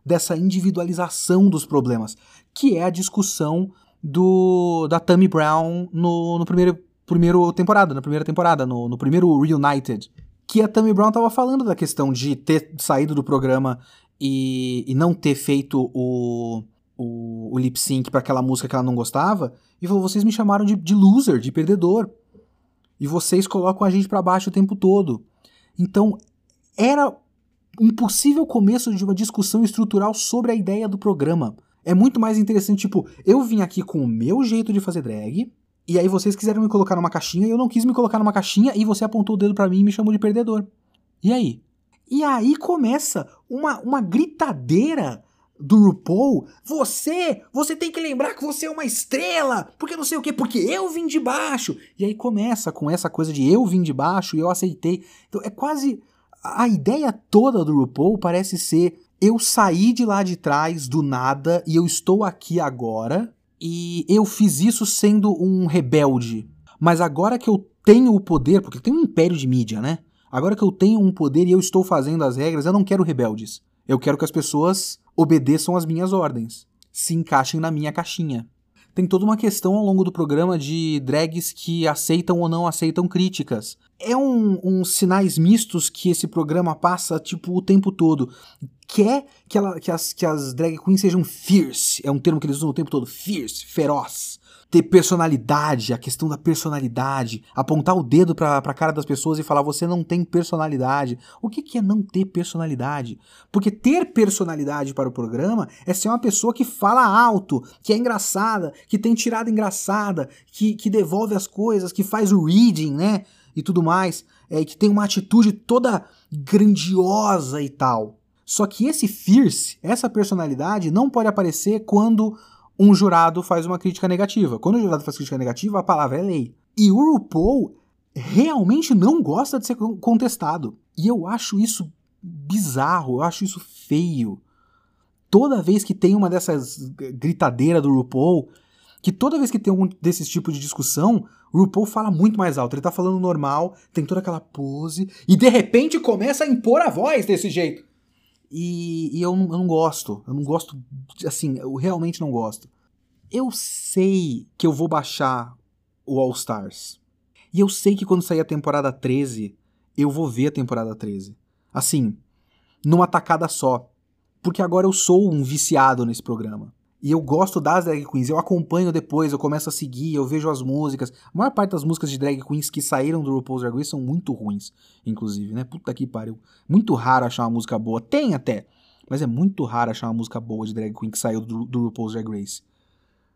dessa individualização dos problemas, que é a discussão do da Tammy Brown no, no primeiro, primeiro temporada, na primeira temporada, no, no primeiro Reunited, que a Tammy Brown estava falando da questão de ter saído do programa e, e não ter feito o, o, o lip sync para aquela música que ela não gostava, e falou: vocês me chamaram de, de loser, de perdedor. E vocês colocam a gente para baixo o tempo todo. Então, era um possível começo de uma discussão estrutural sobre a ideia do programa. É muito mais interessante, tipo, eu vim aqui com o meu jeito de fazer drag, e aí vocês quiseram me colocar numa caixinha, e eu não quis me colocar numa caixinha, e você apontou o dedo para mim e me chamou de perdedor. E aí? E aí começa uma, uma gritadeira do RuPaul, você, você tem que lembrar que você é uma estrela, porque não sei o quê, porque eu vim de baixo. E aí começa com essa coisa de eu vim de baixo e eu aceitei. Então é quase a ideia toda do RuPaul parece ser eu saí de lá de trás do nada e eu estou aqui agora e eu fiz isso sendo um rebelde. Mas agora que eu tenho o poder, porque tem um império de mídia, né? Agora que eu tenho um poder e eu estou fazendo as regras, eu não quero rebeldes. Eu quero que as pessoas obedeçam às minhas ordens, se encaixem na minha caixinha. Tem toda uma questão ao longo do programa de drags que aceitam ou não aceitam críticas. É um, uns sinais mistos que esse programa passa, tipo, o tempo todo. Quer que, ela, que, as, que as drag queens sejam fierce, é um termo que eles usam o tempo todo, fierce, feroz ter personalidade, a questão da personalidade, apontar o dedo para a cara das pessoas e falar você não tem personalidade. O que, que é não ter personalidade? Porque ter personalidade para o programa é ser uma pessoa que fala alto, que é engraçada, que tem tirada engraçada, que, que devolve as coisas, que faz o reading, né? E tudo mais, é, que tem uma atitude toda grandiosa e tal. Só que esse fierce, essa personalidade, não pode aparecer quando um jurado faz uma crítica negativa. Quando o jurado faz crítica negativa, a palavra é lei. E o RuPaul realmente não gosta de ser contestado. E eu acho isso bizarro, eu acho isso feio. Toda vez que tem uma dessas gritadeiras do RuPaul, que toda vez que tem algum desses tipos de discussão, o RuPaul fala muito mais alto. Ele tá falando normal, tem toda aquela pose, e de repente começa a impor a voz desse jeito. E, e eu, não, eu não gosto. Eu não gosto. Assim, eu realmente não gosto. Eu sei que eu vou baixar o All Stars. E eu sei que quando sair a temporada 13, eu vou ver a temporada 13. Assim, numa tacada só. Porque agora eu sou um viciado nesse programa. E eu gosto das drag queens, eu acompanho depois, eu começo a seguir, eu vejo as músicas. A maior parte das músicas de drag queens que saíram do RuPaul's Drag Race são muito ruins, inclusive, né? Puta que pariu. Muito raro achar uma música boa. Tem até, mas é muito raro achar uma música boa de drag queen que saiu do, do RuPaul's Drag Race.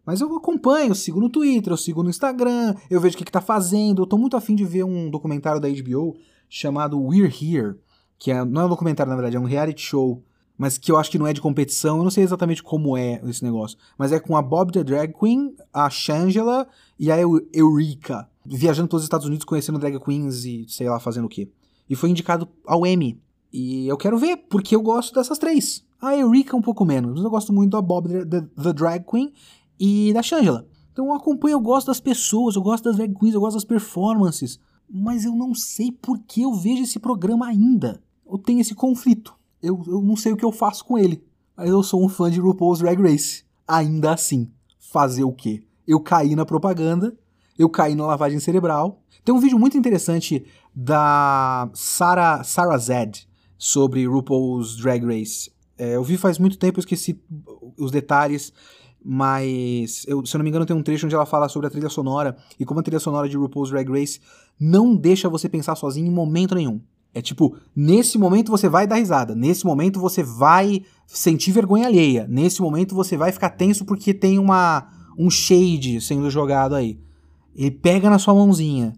Mas eu acompanho, eu sigo no Twitter, eu sigo no Instagram, eu vejo o que, que tá fazendo. Eu tô muito afim de ver um documentário da HBO chamado We're Here, que é, não é um documentário, na verdade, é um reality show mas que eu acho que não é de competição, eu não sei exatamente como é esse negócio, mas é com a Bob the Drag Queen, a Shangela e a Eureka, viajando pelos Estados Unidos, conhecendo drag queens e sei lá, fazendo o quê. E foi indicado ao Emmy. E eu quero ver, porque eu gosto dessas três. A Eureka um pouco menos, mas eu gosto muito da Bob the, the, the Drag Queen e da Shangela. Então eu acompanho, eu gosto das pessoas, eu gosto das drag queens, eu gosto das performances, mas eu não sei por que eu vejo esse programa ainda. Eu tenho esse conflito eu, eu não sei o que eu faço com ele. Mas eu sou um fã de RuPaul's Drag Race. Ainda assim, fazer o quê? Eu caí na propaganda, eu caí na lavagem cerebral. Tem um vídeo muito interessante da Sarah, Sarah Zed sobre RuPaul's Drag Race. É, eu vi faz muito tempo, esqueci os detalhes, mas eu, se eu não me engano tem um trecho onde ela fala sobre a trilha sonora e como a trilha sonora de RuPaul's Drag Race não deixa você pensar sozinho em momento nenhum. É tipo, nesse momento você vai dar risada, nesse momento você vai sentir vergonha alheia, nesse momento você vai ficar tenso porque tem uma um shade sendo jogado aí. Ele pega na sua mãozinha.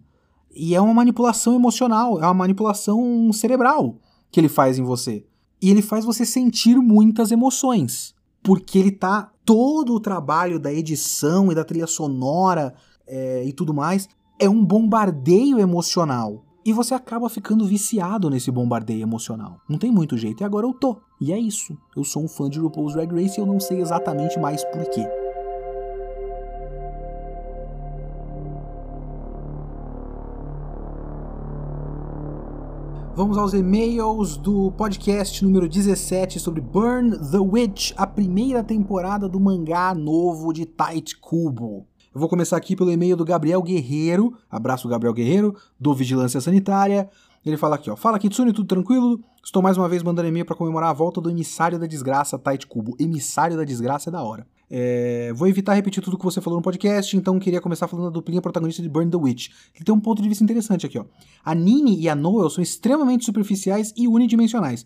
E é uma manipulação emocional, é uma manipulação cerebral que ele faz em você. E ele faz você sentir muitas emoções. Porque ele tá. Todo o trabalho da edição e da trilha sonora é, e tudo mais é um bombardeio emocional. E você acaba ficando viciado nesse bombardeio emocional. Não tem muito jeito, e agora eu tô. E é isso. Eu sou um fã de RuPaul's Drag Race e eu não sei exatamente mais porquê. Vamos aos e-mails do podcast número 17 sobre Burn the Witch, a primeira temporada do mangá novo de Tight Kubo. Eu vou começar aqui pelo e-mail do Gabriel Guerreiro. Abraço, Gabriel Guerreiro, do Vigilância Sanitária. Ele fala aqui, ó. Fala Kitsune, tudo tranquilo? Estou mais uma vez mandando e-mail para comemorar a volta do emissário da desgraça, Tight Cubo. Emissário da desgraça é da hora. É, vou evitar repetir tudo que você falou no podcast, então queria começar falando da duplinha protagonista de Burn the Witch. Que tem um ponto de vista interessante aqui, ó. A Nini e a Noel são extremamente superficiais e unidimensionais.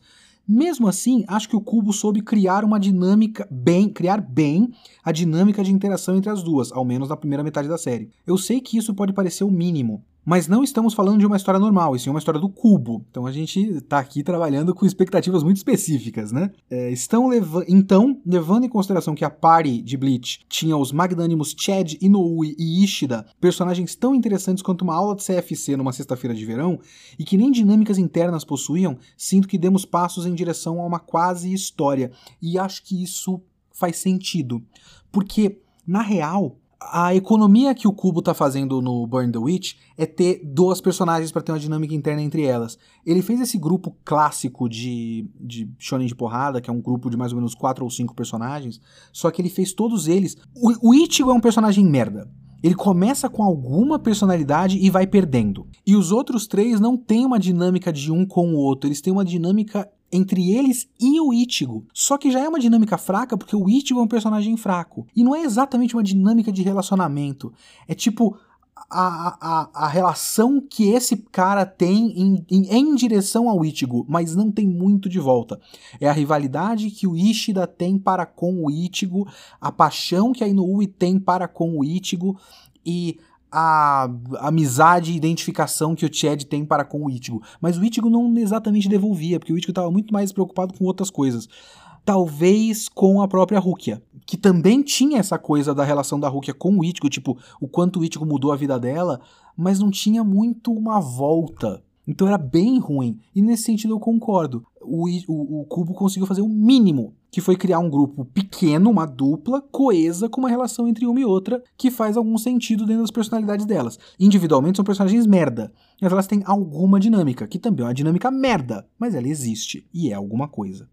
Mesmo assim, acho que o Cubo soube criar uma dinâmica bem, criar bem a dinâmica de interação entre as duas, ao menos na primeira metade da série. Eu sei que isso pode parecer o mínimo, mas não estamos falando de uma história normal, e sim uma história do cubo. Então a gente está aqui trabalhando com expectativas muito específicas, né? É, estão leva então, levando em consideração que a party de Bleach tinha os magnânimos Chad, Inoue e Ishida, personagens tão interessantes quanto uma aula de CFC numa sexta-feira de verão, e que nem dinâmicas internas possuíam, sinto que demos passos em direção a uma quase história. E acho que isso faz sentido. Porque, na real, a economia que o Cubo tá fazendo no Burn the Witch é ter duas personagens para ter uma dinâmica interna entre elas. Ele fez esse grupo clássico de, de shonen de porrada, que é um grupo de mais ou menos quatro ou cinco personagens, só que ele fez todos eles. O, o Ichigo é um personagem merda. Ele começa com alguma personalidade e vai perdendo. E os outros três não têm uma dinâmica de um com o outro, eles têm uma dinâmica entre eles e o Ichigo. Só que já é uma dinâmica fraca porque o Ichigo é um personagem fraco. E não é exatamente uma dinâmica de relacionamento. É tipo a, a, a relação que esse cara tem em, em, em, direção ao Ichigo, mas não tem muito de volta. É a rivalidade que o Ishida tem para com o Ichigo, a paixão que a Inoue tem para com o Ichigo e a amizade e identificação que o Chad tem para com o Ichigo. Mas o Ichigo não exatamente devolvia, porque o Ichigo estava muito mais preocupado com outras coisas. Talvez com a própria Rukia, que também tinha essa coisa da relação da Rukia com o Ichigo, tipo, o quanto o Ichigo mudou a vida dela, mas não tinha muito uma volta. Então era bem ruim. E nesse sentido eu concordo. O, o, o Kubo conseguiu fazer o mínimo que foi criar um grupo pequeno, uma dupla, coesa, com uma relação entre uma e outra, que faz algum sentido dentro das personalidades delas. Individualmente são personagens merda, mas elas têm alguma dinâmica, que também é uma dinâmica merda, mas ela existe e é alguma coisa.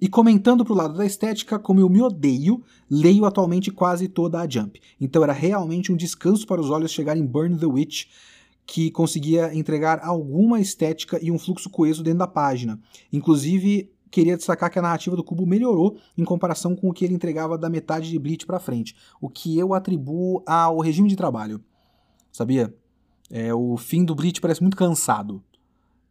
E comentando pro lado da estética, como eu me odeio, leio atualmente quase toda a Jump. Então era realmente um descanso para os olhos chegar em Burn the Witch, que conseguia entregar alguma estética e um fluxo coeso dentro da página. Inclusive, queria destacar que a narrativa do Cubo melhorou em comparação com o que ele entregava da metade de Bleach para frente, o que eu atribuo ao regime de trabalho. Sabia? É, o fim do Bleach parece muito cansado.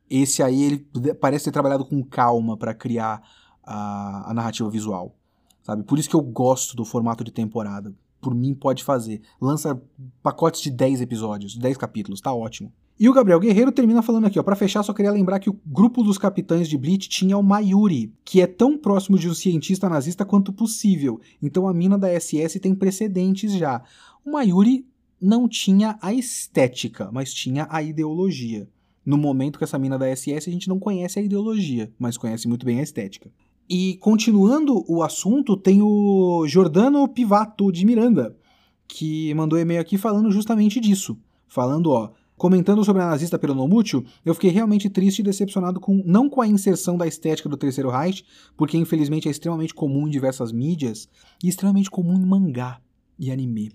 Esse aí ele parece ter trabalhado com calma para criar a, a narrativa visual. Sabe? Por isso que eu gosto do formato de temporada. Por mim, pode fazer. Lança pacotes de 10 episódios, 10 capítulos, tá ótimo. E o Gabriel Guerreiro termina falando aqui, ó, para fechar, só queria lembrar que o grupo dos capitães de Bleach tinha o Mayuri, que é tão próximo de um cientista nazista quanto possível. Então a mina da SS tem precedentes já. O Mayuri não tinha a estética, mas tinha a ideologia. No momento que essa mina da SS, a gente não conhece a ideologia, mas conhece muito bem a estética. E continuando o assunto, tem o Jordano Pivato de Miranda, que mandou e-mail aqui falando justamente disso. Falando, ó, comentando sobre a nazista Peronomútil, eu fiquei realmente triste e decepcionado com não com a inserção da estética do Terceiro Reich, porque infelizmente é extremamente comum em diversas mídias e extremamente comum em mangá e anime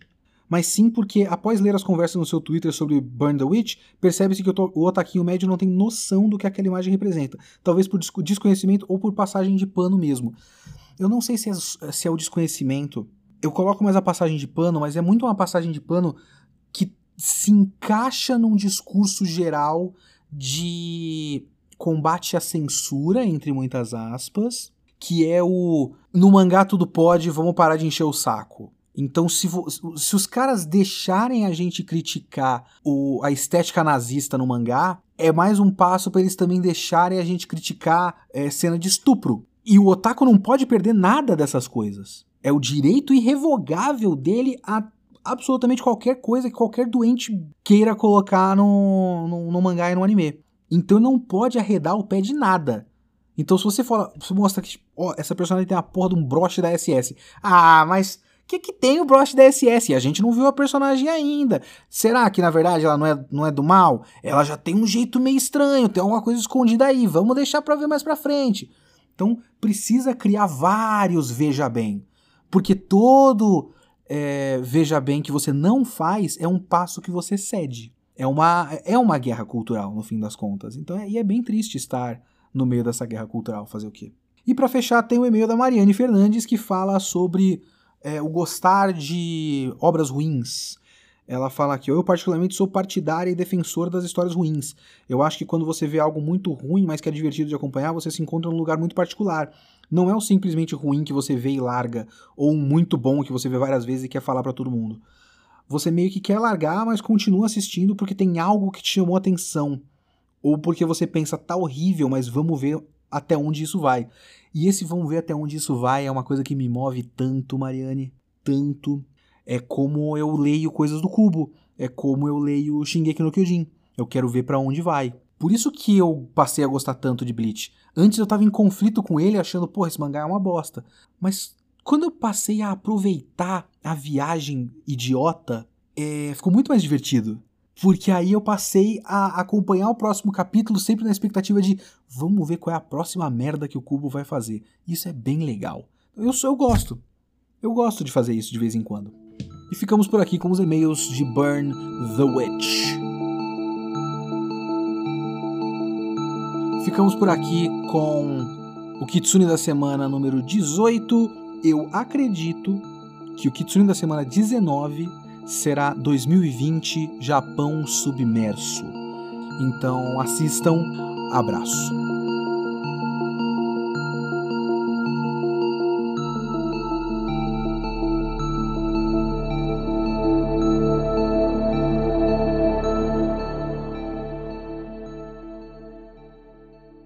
mas sim porque, após ler as conversas no seu Twitter sobre Burn the Witch, percebe-se que o otaquinho médio não tem noção do que aquela imagem representa. Talvez por desconhecimento ou por passagem de pano mesmo. Eu não sei se é, se é o desconhecimento. Eu coloco mais a passagem de pano, mas é muito uma passagem de pano se encaixa num discurso geral de combate à censura, entre muitas aspas, que é o no mangá tudo pode, vamos parar de encher o saco. Então, se, se os caras deixarem a gente criticar o, a estética nazista no mangá, é mais um passo para eles também deixarem a gente criticar é, cena de estupro. E o otaku não pode perder nada dessas coisas. É o direito irrevogável dele a absolutamente qualquer coisa que qualquer doente queira colocar no, no, no mangá e no anime. Então não pode arredar o pé de nada. Então se você fala, você mostra que ó, essa personagem tem a porra de um broche da SS. Ah, mas que, que tem o broche da SS? A gente não viu a personagem ainda. Será que na verdade ela não é, não é do mal? Ela já tem um jeito meio estranho, tem alguma coisa escondida aí. Vamos deixar pra ver mais pra frente. Então precisa criar vários Veja Bem. Porque todo é, Veja Bem que você não faz é um passo que você cede. É uma, é uma guerra cultural, no fim das contas. Então é, e é bem triste estar no meio dessa guerra cultural, fazer o quê? E para fechar, tem o e-mail da Mariane Fernandes que fala sobre é, o gostar de obras ruins. Ela fala aqui, eu particularmente sou partidária e defensora das histórias ruins. Eu acho que quando você vê algo muito ruim, mas que é divertido de acompanhar, você se encontra num lugar muito particular. Não é o simplesmente ruim que você vê e larga, ou muito bom que você vê várias vezes e quer falar para todo mundo. Você meio que quer largar, mas continua assistindo porque tem algo que te chamou a atenção. Ou porque você pensa, tá horrível, mas vamos ver até onde isso vai. E esse vamos ver até onde isso vai é uma coisa que me move tanto, Mariane, tanto. É como eu leio coisas do Cubo, é como eu leio Shingeki no Kyojin. Eu quero ver para onde vai. Por isso que eu passei a gostar tanto de Bleach. Antes eu tava em conflito com ele, achando, porra, esse mangá é uma bosta. Mas quando eu passei a aproveitar a viagem idiota, é, ficou muito mais divertido porque aí eu passei a acompanhar o próximo capítulo sempre na expectativa de vamos ver qual é a próxima merda que o Cubo vai fazer. Isso é bem legal. Eu eu gosto. Eu gosto de fazer isso de vez em quando. E ficamos por aqui com os e-mails de Burn the Witch. Ficamos por aqui com o Kitsune da semana número 18. Eu acredito que o Kitsune da semana 19 será 2020 Japão submerso. Então assistam, abraço.